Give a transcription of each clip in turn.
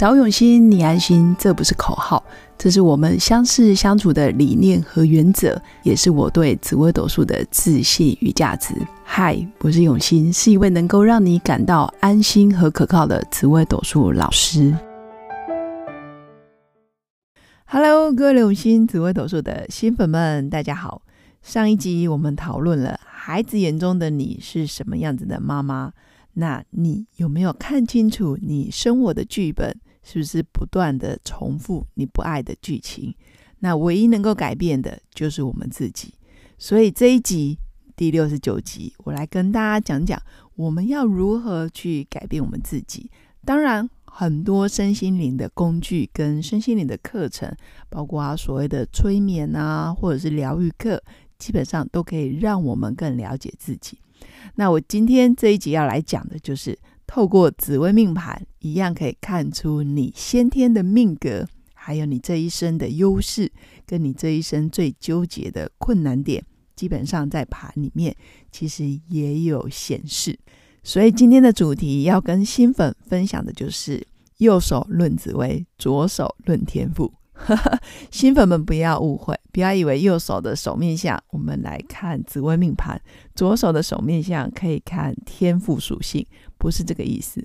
找永新，你安心，这不是口号，这是我们相识相处的理念和原则，也是我对紫微斗数的自信与价值。嗨，我是永新，是一位能够让你感到安心和可靠的紫微斗数老师。Hello，各位永新紫微斗数的新粉们，大家好。上一集我们讨论了孩子眼中的你是什么样子的妈妈，那你有没有看清楚你生活的剧本？是不是不断的重复你不爱的剧情？那唯一能够改变的就是我们自己。所以这一集第六十九集，我来跟大家讲讲我们要如何去改变我们自己。当然，很多身心灵的工具跟身心灵的课程，包括所谓的催眠啊，或者是疗愈课，基本上都可以让我们更了解自己。那我今天这一集要来讲的就是。透过紫微命盘，一样可以看出你先天的命格，还有你这一生的优势，跟你这一生最纠结的困难点，基本上在盘里面其实也有显示。所以今天的主题要跟新粉分享的就是右手论紫微，左手论天赋。新粉们不要误会，不要以为右手的手面相我们来看紫微命盘，左手的手面相可以看天赋属性。不是这个意思，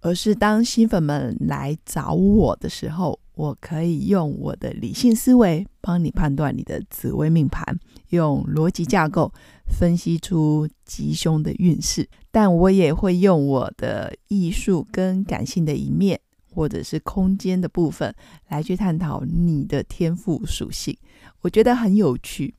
而是当新粉们来找我的时候，我可以用我的理性思维帮你判断你的紫微命盘，用逻辑架构分析出吉凶的运势。但我也会用我的艺术跟感性的一面，或者是空间的部分来去探讨你的天赋属性。我觉得很有趣。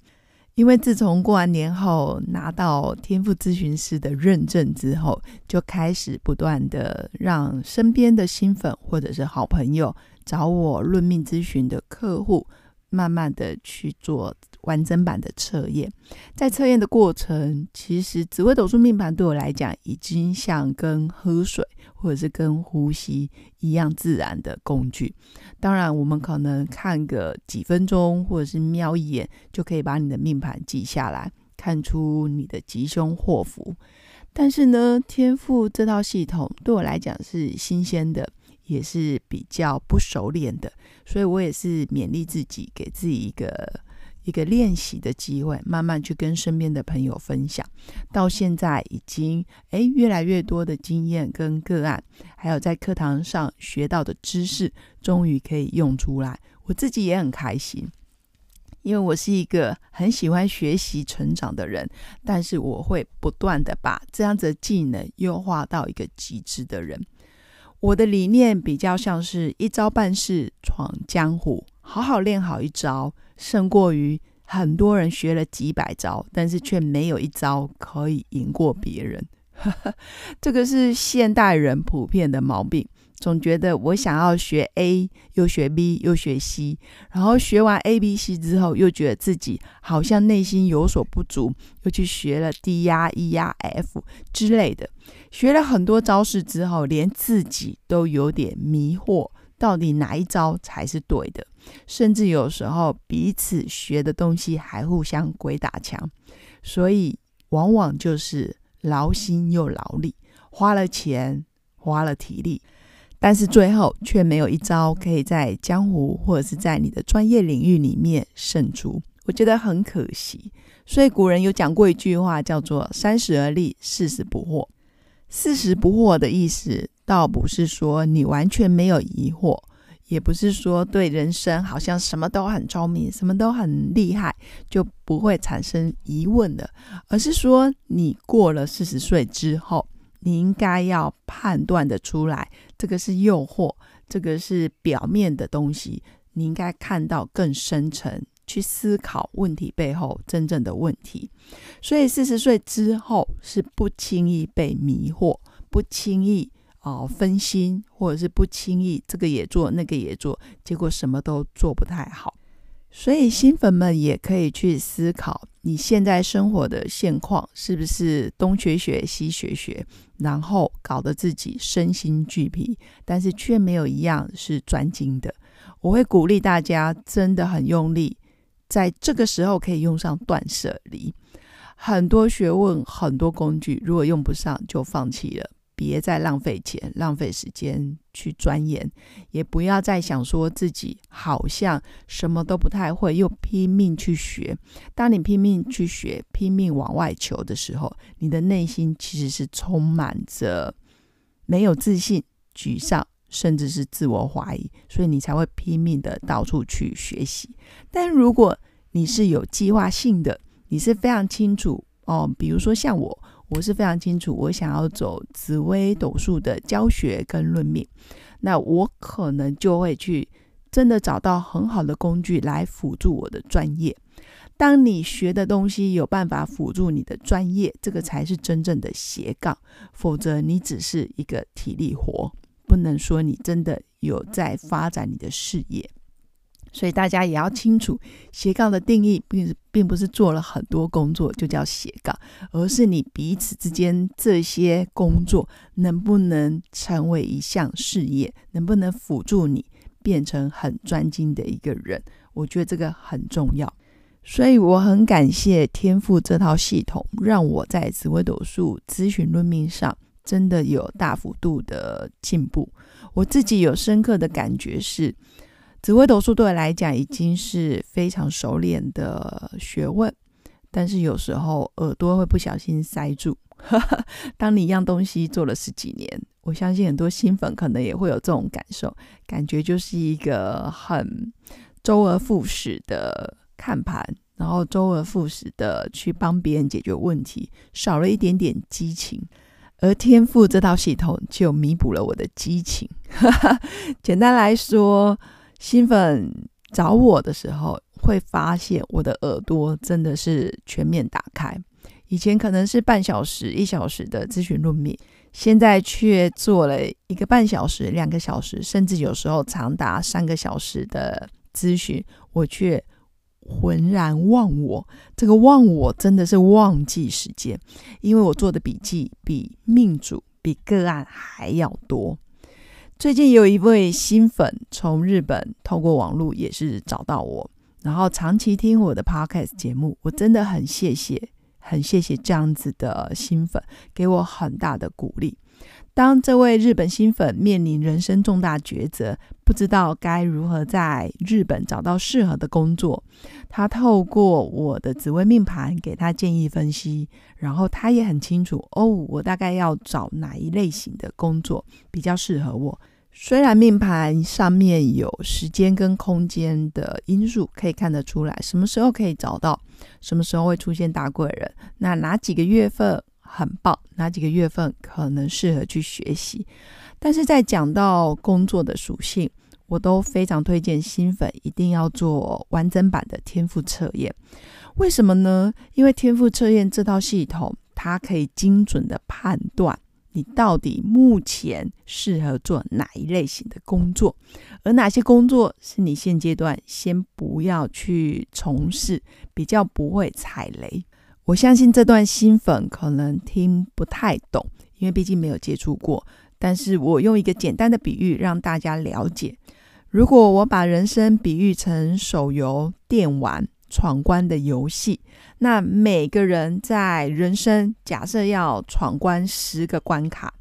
因为自从过完年后拿到天赋咨询师的认证之后，就开始不断的让身边的新粉或者是好朋友找我论命咨询的客户，慢慢的去做完整版的测验。在测验的过程，其实紫微斗数命盘对我来讲，已经像跟喝水。或者是跟呼吸一样自然的工具，当然我们可能看个几分钟，或者是瞄一眼，就可以把你的命盘记下来，看出你的吉凶祸福。但是呢，天赋这套系统对我来讲是新鲜的，也是比较不熟练的，所以我也是勉励自己，给自己一个。一个练习的机会，慢慢去跟身边的朋友分享。到现在已经诶越来越多的经验跟个案，还有在课堂上学到的知识，终于可以用出来。我自己也很开心，因为我是一个很喜欢学习成长的人，但是我会不断的把这样子的技能优化到一个极致的人。我的理念比较像是一招半式闯江湖，好好练好一招。胜过于很多人学了几百招，但是却没有一招可以赢过别人。这个是现代人普遍的毛病，总觉得我想要学 A，又学 B，又学 C，然后学完 A、B、C 之后，又觉得自己好像内心有所不足，又去学了 D 呀、E 呀、F 之类的，学了很多招式之后，连自己都有点迷惑。到底哪一招才是对的？甚至有时候彼此学的东西还互相鬼打墙，所以往往就是劳心又劳力，花了钱，花了体力，但是最后却没有一招可以在江湖或者是在你的专业领域里面胜出。我觉得很可惜。所以古人有讲过一句话，叫做“三十而立，四十不惑”。四十不惑的意思。倒不是说你完全没有疑惑，也不是说对人生好像什么都很聪明、什么都很厉害，就不会产生疑问的，而是说你过了四十岁之后，你应该要判断的出来，这个是诱惑，这个是表面的东西，你应该看到更深层，去思考问题背后真正的问题。所以四十岁之后是不轻易被迷惑，不轻易。哦，分心或者是不轻易，这个也做，那个也做，结果什么都做不太好。所以新粉们也可以去思考，你现在生活的现况是不是东学学西学学，然后搞得自己身心俱疲，但是却没有一样是专精的。我会鼓励大家真的很用力，在这个时候可以用上断舍离，很多学问、很多工具，如果用不上就放弃了。别再浪费钱、浪费时间去钻研，也不要再想说自己好像什么都不太会，又拼命去学。当你拼命去学、拼命往外求的时候，你的内心其实是充满着没有自信、沮丧，甚至是自我怀疑，所以你才会拼命的到处去学习。但如果你是有计划性的，你是非常清楚哦，比如说像我。我是非常清楚，我想要走紫微斗数的教学跟论命，那我可能就会去真的找到很好的工具来辅助我的专业。当你学的东西有办法辅助你的专业，这个才是真正的斜杠，否则你只是一个体力活，不能说你真的有在发展你的事业。所以大家也要清楚，斜杠的定义并并不是做了很多工作就叫斜杠，而是你彼此之间这些工作能不能成为一项事业，能不能辅助你变成很专精的一个人。我觉得这个很重要。所以我很感谢天赋这套系统，让我在紫微斗数咨询论命上真的有大幅度的进步。我自己有深刻的感觉是。紫微斗数对我来讲已经是非常熟练的学问，但是有时候耳朵会不小心塞住。当你一样东西做了十几年，我相信很多新粉可能也会有这种感受，感觉就是一个很周而复始的看盘，然后周而复始的去帮别人解决问题，少了一点点激情。而天赋这套系统就弥补了我的激情。简单来说。新粉找我的时候，会发现我的耳朵真的是全面打开。以前可能是半小时、一小时的咨询论命，现在却做了一个半小时、两个小时，甚至有时候长达三个小时的咨询，我却浑然忘我。这个忘我真的是忘记时间，因为我做的笔记比命主、比个案还要多。最近有一位新粉从日本透过网络也是找到我，然后长期听我的 podcast 节目，我真的很谢谢，很谢谢这样子的新粉给我很大的鼓励。当这位日本新粉面临人生重大抉择，不知道该如何在日本找到适合的工作，他透过我的紫微命盘给他建议分析，然后他也很清楚哦，我大概要找哪一类型的工作比较适合我。虽然命盘上面有时间跟空间的因素可以看得出来，什么时候可以找到，什么时候会出现大贵人，那哪几个月份？很棒，哪几个月份可能适合去学习？但是在讲到工作的属性，我都非常推荐新粉一定要做完整版的天赋测验。为什么呢？因为天赋测验这套系统，它可以精准的判断你到底目前适合做哪一类型的工作，而哪些工作是你现阶段先不要去从事，比较不会踩雷。我相信这段新粉可能听不太懂，因为毕竟没有接触过。但是我用一个简单的比喻让大家了解：如果我把人生比喻成手游电玩闯关的游戏，那每个人在人生假设要闯关十个关卡，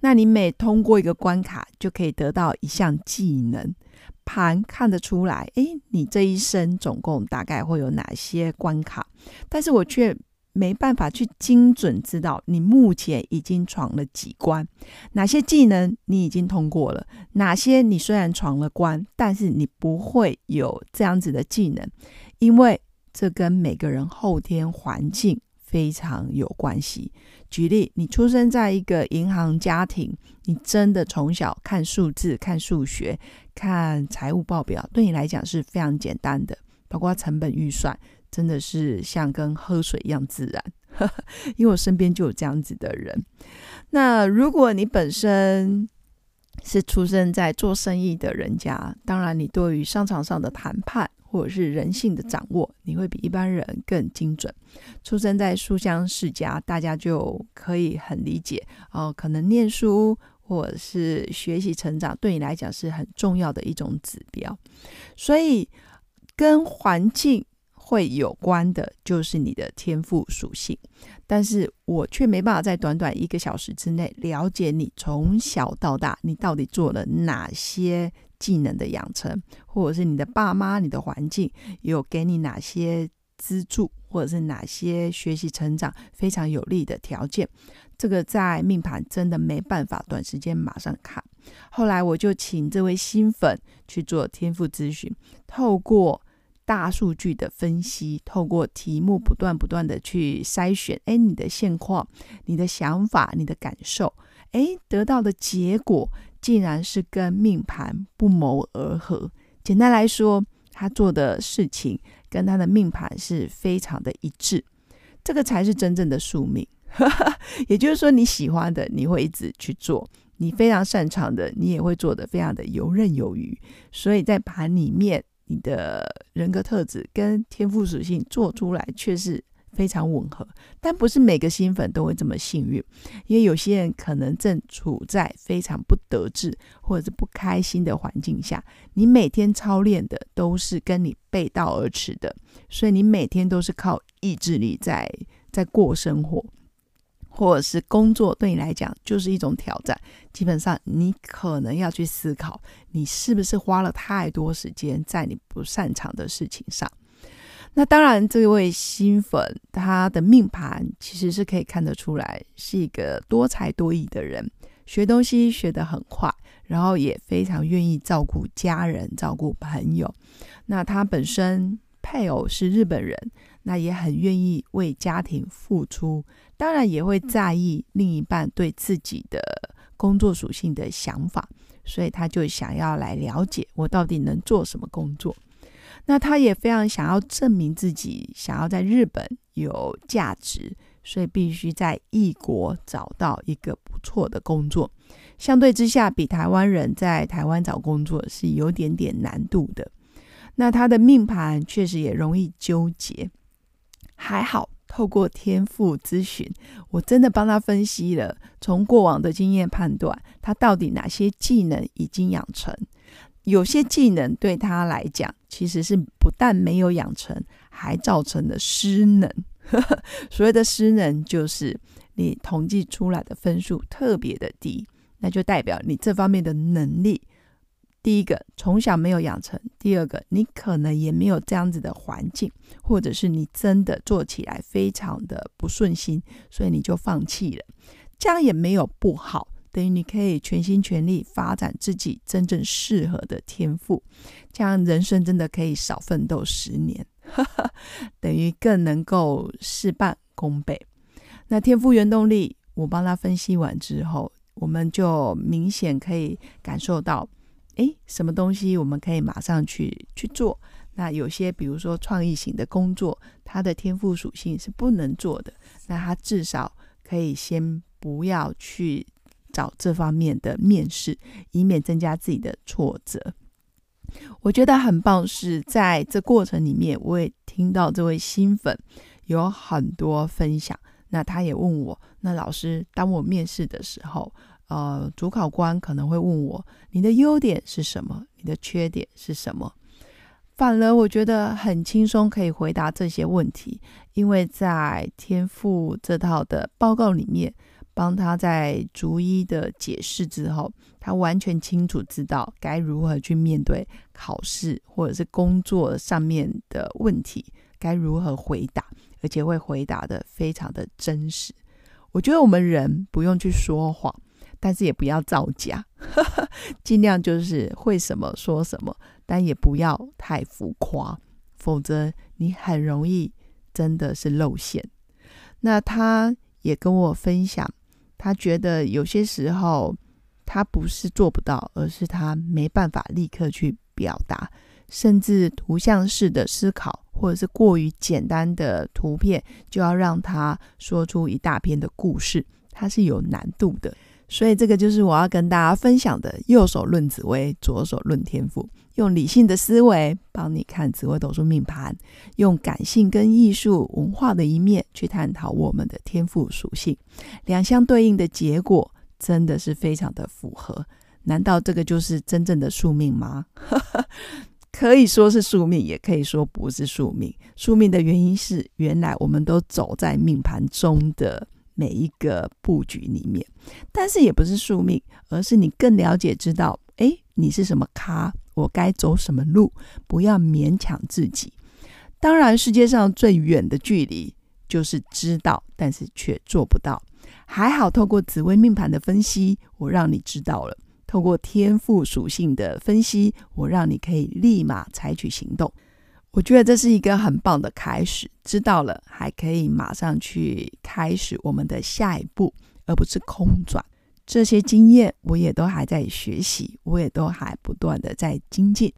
那你每通过一个关卡就可以得到一项技能。盘看得出来，诶，你这一生总共大概会有哪些关卡？但是我却。没办法去精准知道你目前已经闯了几关，哪些技能你已经通过了，哪些你虽然闯了关，但是你不会有这样子的技能，因为这跟每个人后天环境非常有关系。举例，你出生在一个银行家庭，你真的从小看数字、看数学、看财务报表，对你来讲是非常简单的，包括成本预算。真的是像跟喝水一样自然，因为我身边就有这样子的人。那如果你本身是出生在做生意的人家，当然你对于商场上的谈判或者是人性的掌握，你会比一般人更精准。出生在书香世家，大家就可以很理解哦。可能念书或者是学习成长，对你来讲是很重要的一种指标。所以跟环境。会有关的就是你的天赋属性，但是我却没办法在短短一个小时之内了解你从小到大你到底做了哪些技能的养成，或者是你的爸妈、你的环境有给你哪些资助，或者是哪些学习成长非常有利的条件。这个在命盘真的没办法短时间马上看。后来我就请这位新粉去做天赋咨询，透过大数据的分析，透过题目不断不断的去筛选，哎，你的现况、你的想法、你的感受，哎，得到的结果竟然是跟命盘不谋而合。简单来说，他做的事情跟他的命盘是非常的一致，这个才是真正的宿命。也就是说，你喜欢的你会一直去做，你非常擅长的你也会做得非常的游刃有余。所以在盘里面，你的人格特质跟天赋属性做出来却是非常吻合。但不是每个新粉都会这么幸运，因为有些人可能正处在非常不得志或者是不开心的环境下，你每天操练的都是跟你背道而驰的，所以你每天都是靠意志力在在过生活。或者是工作对你来讲就是一种挑战，基本上你可能要去思考，你是不是花了太多时间在你不擅长的事情上。那当然，这位新粉他的命盘其实是可以看得出来，是一个多才多艺的人，学东西学得很快，然后也非常愿意照顾家人、照顾朋友。那他本身配偶是日本人，那也很愿意为家庭付出。当然也会在意另一半对自己的工作属性的想法，所以他就想要来了解我到底能做什么工作。那他也非常想要证明自己，想要在日本有价值，所以必须在异国找到一个不错的工作。相对之下，比台湾人在台湾找工作是有点点难度的。那他的命盘确实也容易纠结，还好。透过天赋咨询，我真的帮他分析了，从过往的经验判断，他到底哪些技能已经养成。有些技能对他来讲，其实是不但没有养成，还造成了失能。所谓的失能，就是你统计出来的分数特别的低，那就代表你这方面的能力。第一个从小没有养成，第二个你可能也没有这样子的环境，或者是你真的做起来非常的不顺心，所以你就放弃了。这样也没有不好，等于你可以全心全力发展自己真正适合的天赋，这样人生真的可以少奋斗十年，等于更能够事半功倍。那天赋原动力，我帮他分析完之后，我们就明显可以感受到。诶，什么东西我们可以马上去去做？那有些，比如说创意型的工作，它的天赋属性是不能做的。那他至少可以先不要去找这方面的面试，以免增加自己的挫折。我觉得很棒，是在这过程里面，我也听到这位新粉有很多分享。那他也问我，那老师，当我面试的时候。呃，主考官可能会问我：“你的优点是什么？你的缺点是什么？”反而我觉得很轻松，可以回答这些问题，因为在天赋这套的报告里面，帮他在逐一的解释之后，他完全清楚知道该如何去面对考试或者是工作上面的问题，该如何回答，而且会回答的非常的真实。我觉得我们人不用去说谎。但是也不要造假，尽量就是会什么说什么，但也不要太浮夸，否则你很容易真的是露馅。那他也跟我分享，他觉得有些时候他不是做不到，而是他没办法立刻去表达，甚至图像式的思考，或者是过于简单的图片，就要让他说出一大篇的故事，他是有难度的。所以这个就是我要跟大家分享的：右手论紫薇，左手论天赋。用理性的思维帮你看紫微斗数命盘，用感性跟艺术文化的一面去探讨我们的天赋属性，两相对应的结果真的是非常的符合。难道这个就是真正的宿命吗？可以说是宿命，也可以说不是宿命。宿命的原因是，原来我们都走在命盘中的每一个布局里面，但是也不是宿命，而是你更了解知道，哎，你是什么咖，我该走什么路，不要勉强自己。当然，世界上最远的距离就是知道，但是却做不到。还好，透过紫微命盘的分析，我让你知道了；透过天赋属性的分析，我让你可以立马采取行动。我觉得这是一个很棒的开始。知道了，还可以马上去开始我们的下一步，而不是空转。这些经验我也都还在学习，我也都还不断的在精进。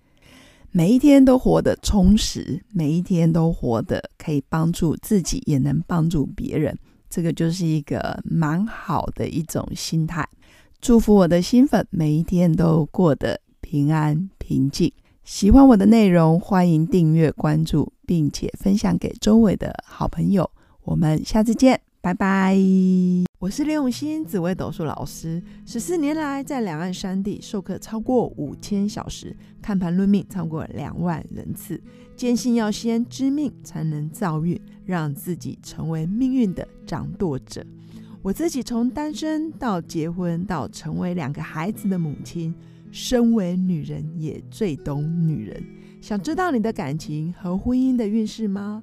每一天都活得充实，每一天都活得可以帮助自己，也能帮助别人。这个就是一个蛮好的一种心态。祝福我的新粉每一天都过得平安平静。喜欢我的内容，欢迎订阅关注，并且分享给周围的好朋友。我们下次见。拜拜！我是刘永新，紫微斗数老师。十四年来，在两岸三地授课超过五千小时，看盘论命超过两万人次。坚信要先知命，才能造运，让自己成为命运的掌舵者。我自己从单身到结婚，到成为两个孩子的母亲，身为女人也最懂女人。想知道你的感情和婚姻的运势吗？